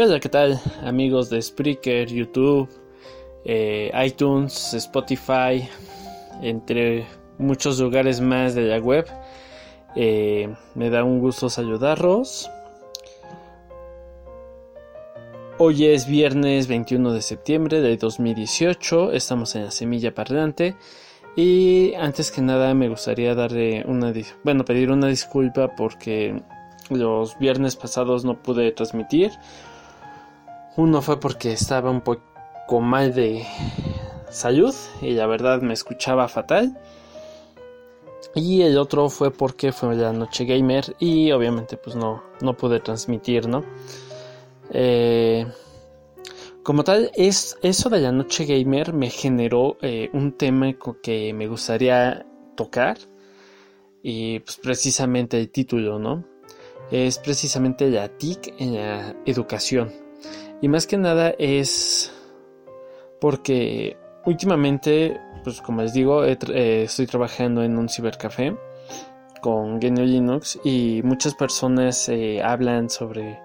Hola, ¿qué tal amigos de Spreaker, YouTube, eh, iTunes, Spotify, entre muchos lugares más de la web? Eh, me da un gusto saludarlos. Hoy es viernes 21 de septiembre de 2018, estamos en la semilla parlante y antes que nada me gustaría darle una, bueno, pedir una disculpa porque los viernes pasados no pude transmitir. Uno fue porque estaba un poco mal de salud y la verdad me escuchaba fatal. Y el otro fue porque fue la noche gamer y obviamente pues no, no pude transmitir, ¿no? Eh, como tal, es, eso de la noche gamer me generó eh, un tema que me gustaría tocar y pues precisamente el título, ¿no? es precisamente la TIC en la educación. Y más que nada es porque últimamente, pues como les digo, eh, estoy trabajando en un cibercafé con GNU Linux y muchas personas eh, hablan sobre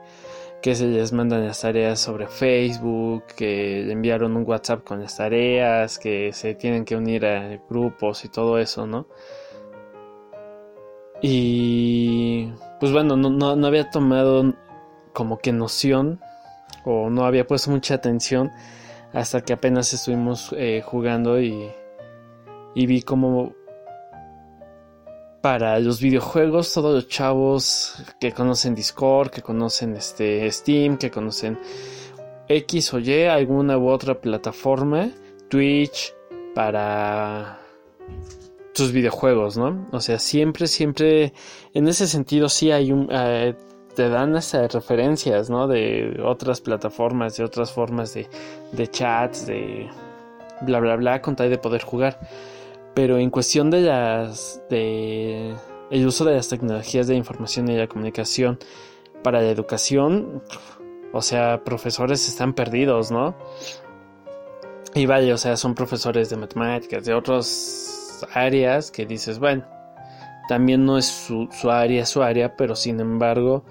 que se les mandan las tareas sobre Facebook, que enviaron un WhatsApp con las tareas, que se tienen que unir a grupos y todo eso, ¿no? Y pues bueno, no, había tomado como que noción o no había puesto mucha atención hasta que apenas estuvimos eh, jugando y, y vi como para los videojuegos todos los chavos que conocen Discord, que conocen este Steam, que conocen X o Y, alguna u otra plataforma, Twitch, para tus videojuegos, ¿no? O sea, siempre, siempre, en ese sentido sí hay un... Eh, te dan esas referencias, ¿no? De otras plataformas, de otras formas de, de chats, de bla, bla, bla, con tal de poder jugar. Pero en cuestión de las... de el uso de las tecnologías de información y la comunicación para la educación, o sea, profesores están perdidos, ¿no? Y vaya, o sea, son profesores de matemáticas, de otros áreas que dices, bueno, también no es su, área, su área, pero sin embargo,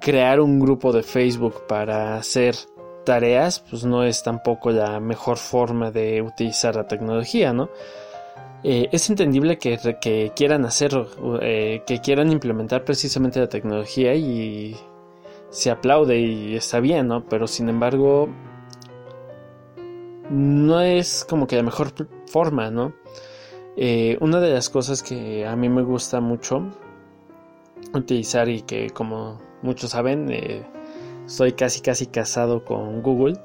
crear un grupo de Facebook para hacer tareas, pues no es tampoco la mejor forma de utilizar la tecnología, ¿no? Eh, es entendible que, que quieran hacer, eh, que quieran implementar precisamente la tecnología y se aplaude y está bien, ¿no? Pero sin embargo, no es como que la mejor forma, ¿no? Eh, una de las cosas que a mí me gusta mucho utilizar y que como muchos saben, eh, estoy casi casi casado con Google,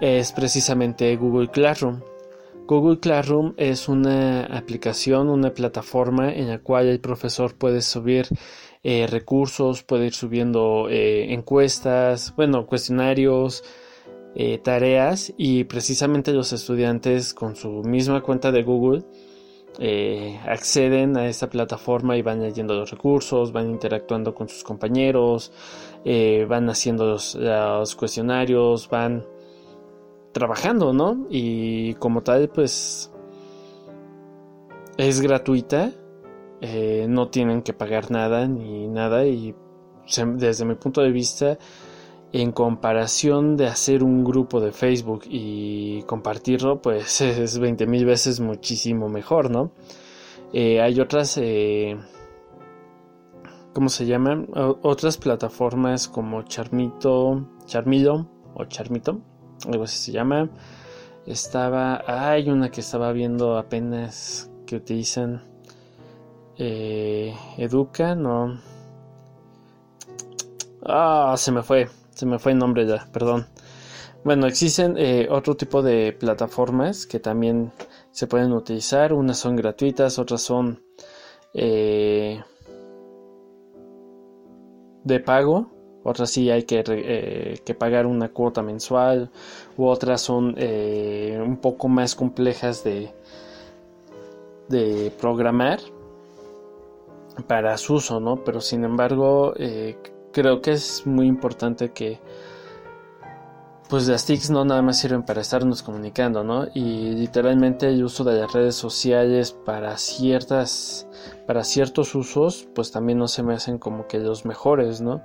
es precisamente Google Classroom. Google Classroom es una aplicación, una plataforma en la cual el profesor puede subir eh, recursos, puede ir subiendo encuestas, bueno, cuestionarios, tareas y precisamente los estudiantes con su misma cuenta de Google eh, acceden a esta plataforma y van leyendo los recursos, van interactuando con sus compañeros, eh, van haciendo los, cuestionarios, van trabajando, ¿no? Y como tal, pues es gratuita, eh, no tienen que pagar nada ni nada y desde mi punto de vista en comparación de hacer un grupo de Facebook y compartirlo, pues es 20 mil veces muchísimo mejor, ¿no? Eh, hay otras, eh, ¿cómo se llaman? otras plataformas como Charmito, Charmilo o Charmito, algo así se llama. Estaba, hay una que estaba viendo apenas que utilizan eh, Educa, no. Ah, se me fue. Se me fue el nombre ya, perdón. Bueno, existen eh, otro tipo de plataformas que también se pueden utilizar. Unas son gratuitas, otras son eh, de pago. Otras sí hay que, eh, que, pagar una cuota mensual. U otras son un poco más complejas de, de programar para su uso, ¿no? Pero sin embargo, creo que es muy importante que pues las TICs no nada más sirven para estarnos comunicando, ¿no? Y literalmente el uso de las redes sociales para ciertas para ciertos usos pues también no se me hacen como que los mejores, ¿no?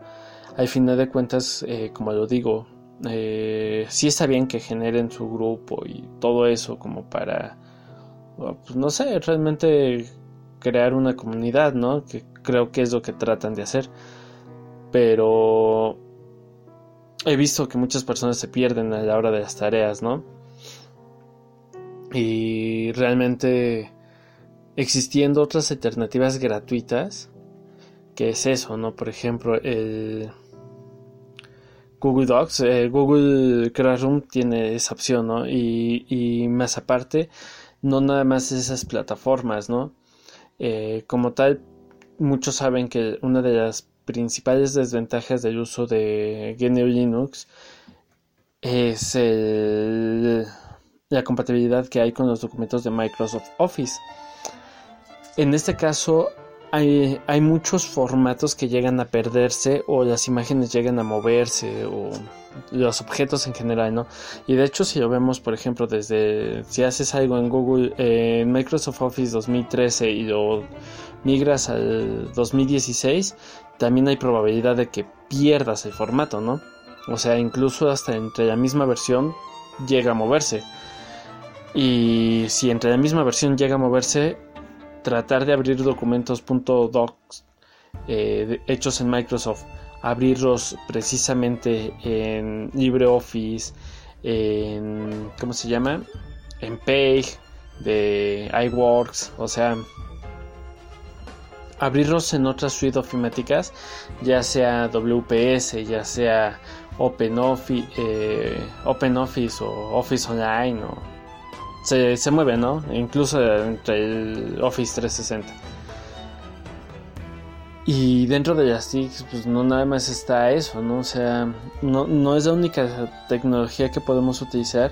al final de cuentas, eh, como lo digo, eh, sí está bien que generen su grupo y todo eso como para, pues, no sé, realmente crear una comunidad, ¿no? Que creo que es lo que tratan de hacer. Pero he visto que muchas personas se pierden a la hora de las tareas, ¿no? Y realmente existiendo otras alternativas gratuitas, que es eso, ¿no? Por ejemplo, el Google Docs, eh, Google Classroom tiene esa opción, ¿no? Y, y, más aparte, no nada más esas plataformas, ¿no? Eh, como tal, muchos saben que una de las principales desventajas del uso de GNU Linux es la compatibilidad que hay con los documentos de Microsoft Office. En este caso hay, hay, muchos formatos que llegan a perderse o las imágenes llegan a moverse o los objetos en general, ¿no? Y de hecho si lo vemos, por ejemplo, desde si haces algo en Google, en Microsoft Office 2013 y lo migras al 2016, también hay probabilidad de que pierdas el formato, ¿no? O sea, incluso hasta entre la misma versión llega a moverse. Y si entre la misma versión llega a moverse, tratar de abrir documentos .docs eh, hechos en Microsoft, abrirlos precisamente en LibreOffice, en ¿cómo se llama? En Page de iWorks, o sea, abrirlos en otras suite ofimáticas, ya sea WPS, ya sea OpenOffice, eh, OpenOffice o Office Online, o se, se mueve, ¿no? Incluso entre el Office 360. Y dentro de las pues no nada más está eso, ¿no? O sea, no, no es la única tecnología que podemos utilizar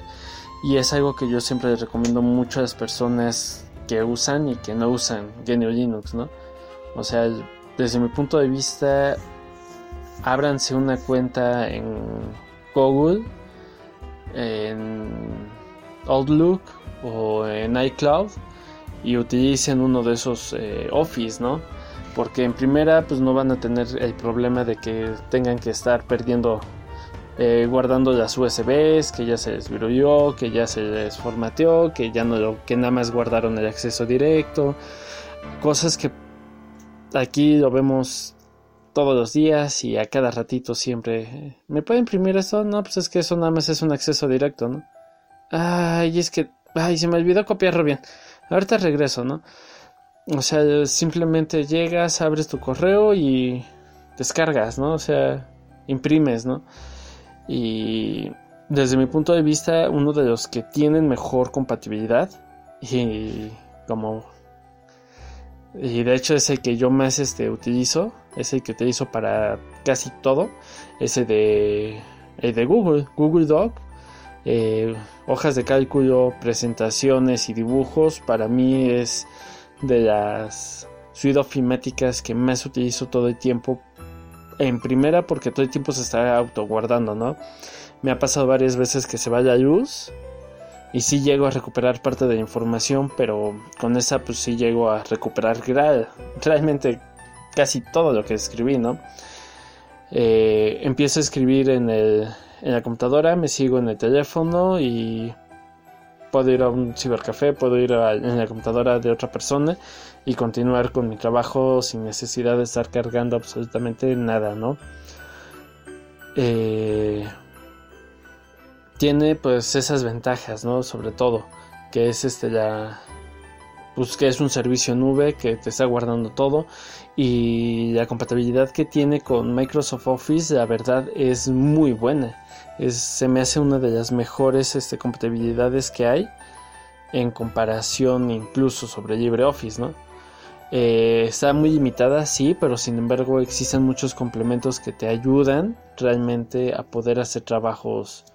y es algo que yo siempre les recomiendo mucho a las personas que usan y que no usan GNU Linux, ¿no? O sea, desde mi punto de vista, ábranse una cuenta en Google, en Outlook o en iCloud y utilicen uno de esos eh, Office, ¿no? Porque en primera pues no van a tener el problema de que tengan que estar perdiendo, eh, guardando las USBs, que ya se les viruyó, que ya se les formateó, que ya no lo, que nada más guardaron el acceso directo, cosas que Aquí lo vemos todos los días y a cada ratito siempre. ¿Me puede imprimir esto? No, pues es que eso nada más es un acceso directo, ¿no? Ay, es que. Ay, se me olvidó copiarlo bien. Ahorita regreso, ¿no? O sea, simplemente llegas, abres tu correo y descargas, ¿no? O sea, imprimes, ¿no? Y desde mi punto de vista, uno de los que tienen mejor compatibilidad y como y de hecho es el que yo más este, utilizo, es el que utilizo para casi todo, ese de, el de Google, Google Doc, eh, hojas de cálculo, presentaciones y dibujos, para mí es de las suite ofimáticas que más utilizo todo el tiempo. En primera porque todo el tiempo se está autoguardando, ¿no? Me ha pasado varias veces que se va la luz y sí llego a recuperar parte de la información, pero con esa pues sí llego a recuperar realmente casi todo lo que escribí, ¿no? Eh, empiezo a escribir en, el, en la computadora, me sigo en el teléfono y puedo ir a un cibercafé, puedo ir a, en la computadora de otra persona y continuar con mi trabajo sin necesidad de estar cargando absolutamente nada, ¿no? Eh, tiene pues esas ventajas, ¿no? Sobre todo, que es este la pues que es un servicio nube que te está guardando todo y la compatibilidad que tiene con Microsoft Office la verdad es muy buena. Se me hace una de las mejores este, compatibilidades que hay en comparación incluso sobre LibreOffice, ¿no? Eh, está muy limitada, sí, pero sin embargo existen muchos complementos que te ayudan realmente a poder hacer trabajos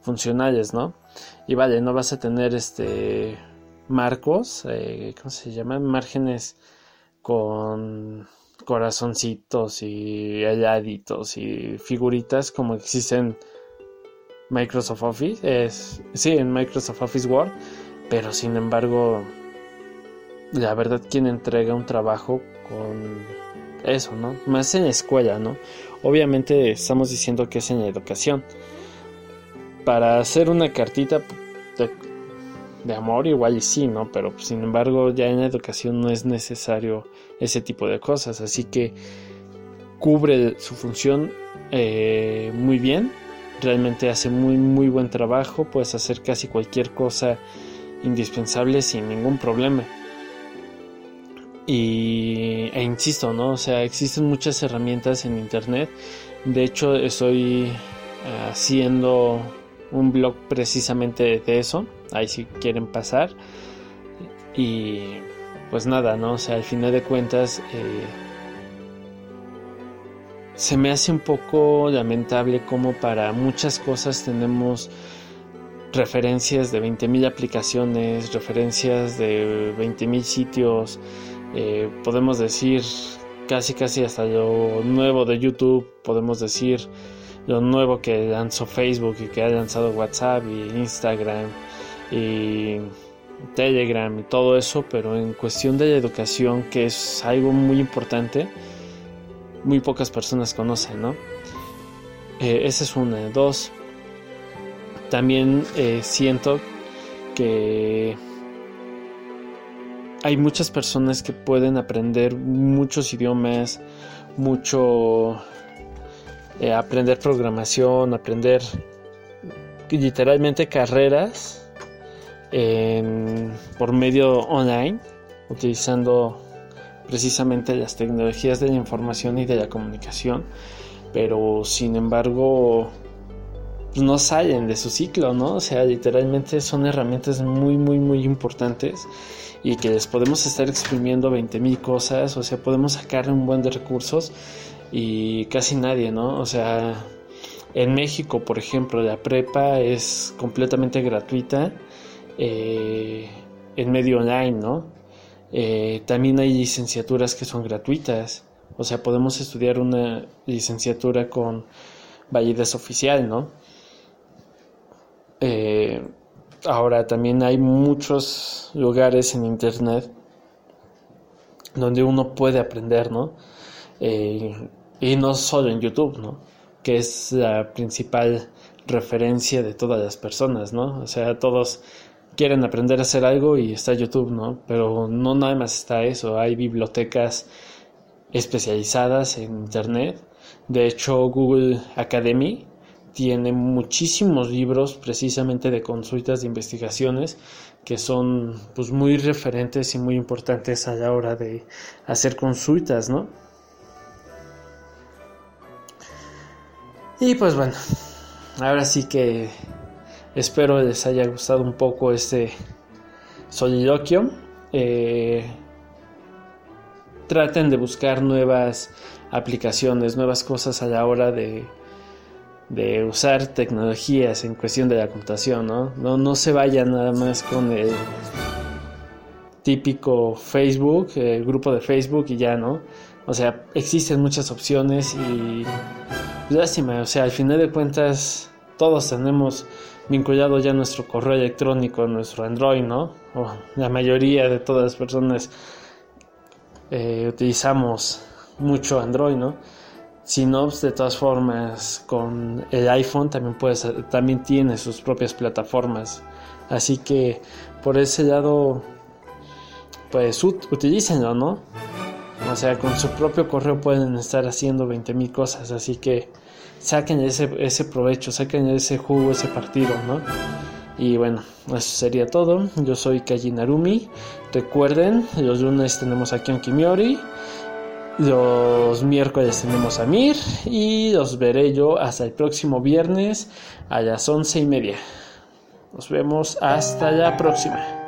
funcionales, ¿no? Y vale, no vas a tener este marcos, eh, ¿cómo se llaman? Márgenes con corazoncitos y halladitos y figuritas como existen Microsoft Office, es, sí, en Microsoft Office Word, pero sin embargo, la verdad quien entrega un trabajo con eso, ¿no? Más en la escuela, ¿no? Obviamente estamos diciendo que es en la educación. Para hacer una cartita de, amor igual y sí, ¿no? Pero sin embargo ya en la educación no es necesario ese tipo de cosas. Así que cubre su función eh, muy bien. Realmente hace muy muy buen trabajo. Puedes hacer casi cualquier cosa indispensable sin ningún problema. Y, e insisto, ¿no? O sea, existen muchas herramientas en internet. De hecho, estoy eh, haciendo un blog precisamente de eso. Ahí si quieren pasar. Y pues nada, ¿no? O sea, al final de cuentas, eh, se me hace un poco lamentable como para muchas cosas tenemos referencias de 20.000 aplicaciones, referencias de 20.000 sitios, eh, podemos decir casi casi hasta lo nuevo de YouTube, podemos decir lo nuevo que lanzó Facebook y que ha lanzado WhatsApp y Instagram y Telegram y todo eso, pero en cuestión de la educación, que es algo muy importante, muy pocas personas conocen, ¿no? Eh, esa es una. Dos, también eh, siento que hay muchas personas que pueden aprender muchos idiomas, mucho eh, aprender programación, aprender literalmente carreras por medio online, utilizando precisamente las tecnologías de la información y de la comunicación, pero sin embargo pues, no salen de su ciclo, ¿no? O sea, literalmente son herramientas muy, muy, muy importantes y que les podemos estar exprimiendo 20.000 cosas, o sea, podemos sacar un buen de recursos y casi nadie, ¿no? O sea, en México, por ejemplo, la prepa es completamente gratuita eh, en medio online, ¿no? Eh, también hay licenciaturas que son gratuitas, o sea, podemos estudiar una licenciatura con validez oficial, ¿no? Eh, ahora también hay muchos lugares en internet donde uno puede aprender, ¿no? Eh, y no solo en YouTube, ¿no? Que es la principal referencia de todas las personas, ¿no? O sea, todos quieren aprender a hacer algo y está YouTube, ¿no? Pero no nada más está eso, hay bibliotecas especializadas en Internet. De hecho, Google Academy tiene muchísimos libros precisamente de consultas de investigaciones que son pues muy referentes y muy importantes a la hora de hacer consultas, ¿no? Y pues bueno, ahora sí que espero les haya gustado un poco este soliloquio. Eh, traten de buscar nuevas aplicaciones, nuevas cosas a la hora de de usar tecnologías en cuestión de la computación, ¿no? No, se vaya nada más con el típico Facebook, el grupo de Facebook y ya, ¿no? O sea, existen muchas opciones y lástima, o sea, al final de cuentas todos tenemos vinculado ya nuestro correo electrónico, nuestro Android, ¿no? La mayoría de todas las personas eh, utilizamos mucho Android, ¿no? Si no, pues, de todas formas, con el iPhone también, puedes, también tiene sus propias plataformas. Así que por ese lado, pues utilícenlo, ¿no? O sea, con su propio correo pueden estar haciendo 20.000 cosas. Así que saquen ese, ese provecho, saquen ese jugo, ese partido, ¿no? Y bueno, eso sería todo. Yo soy Kaji Narumi. Recuerden, los lunes tenemos aquí en Kimiori. Los miércoles tenemos a Mir y los veré yo hasta el próximo viernes a las once y media. Nos vemos hasta la próxima.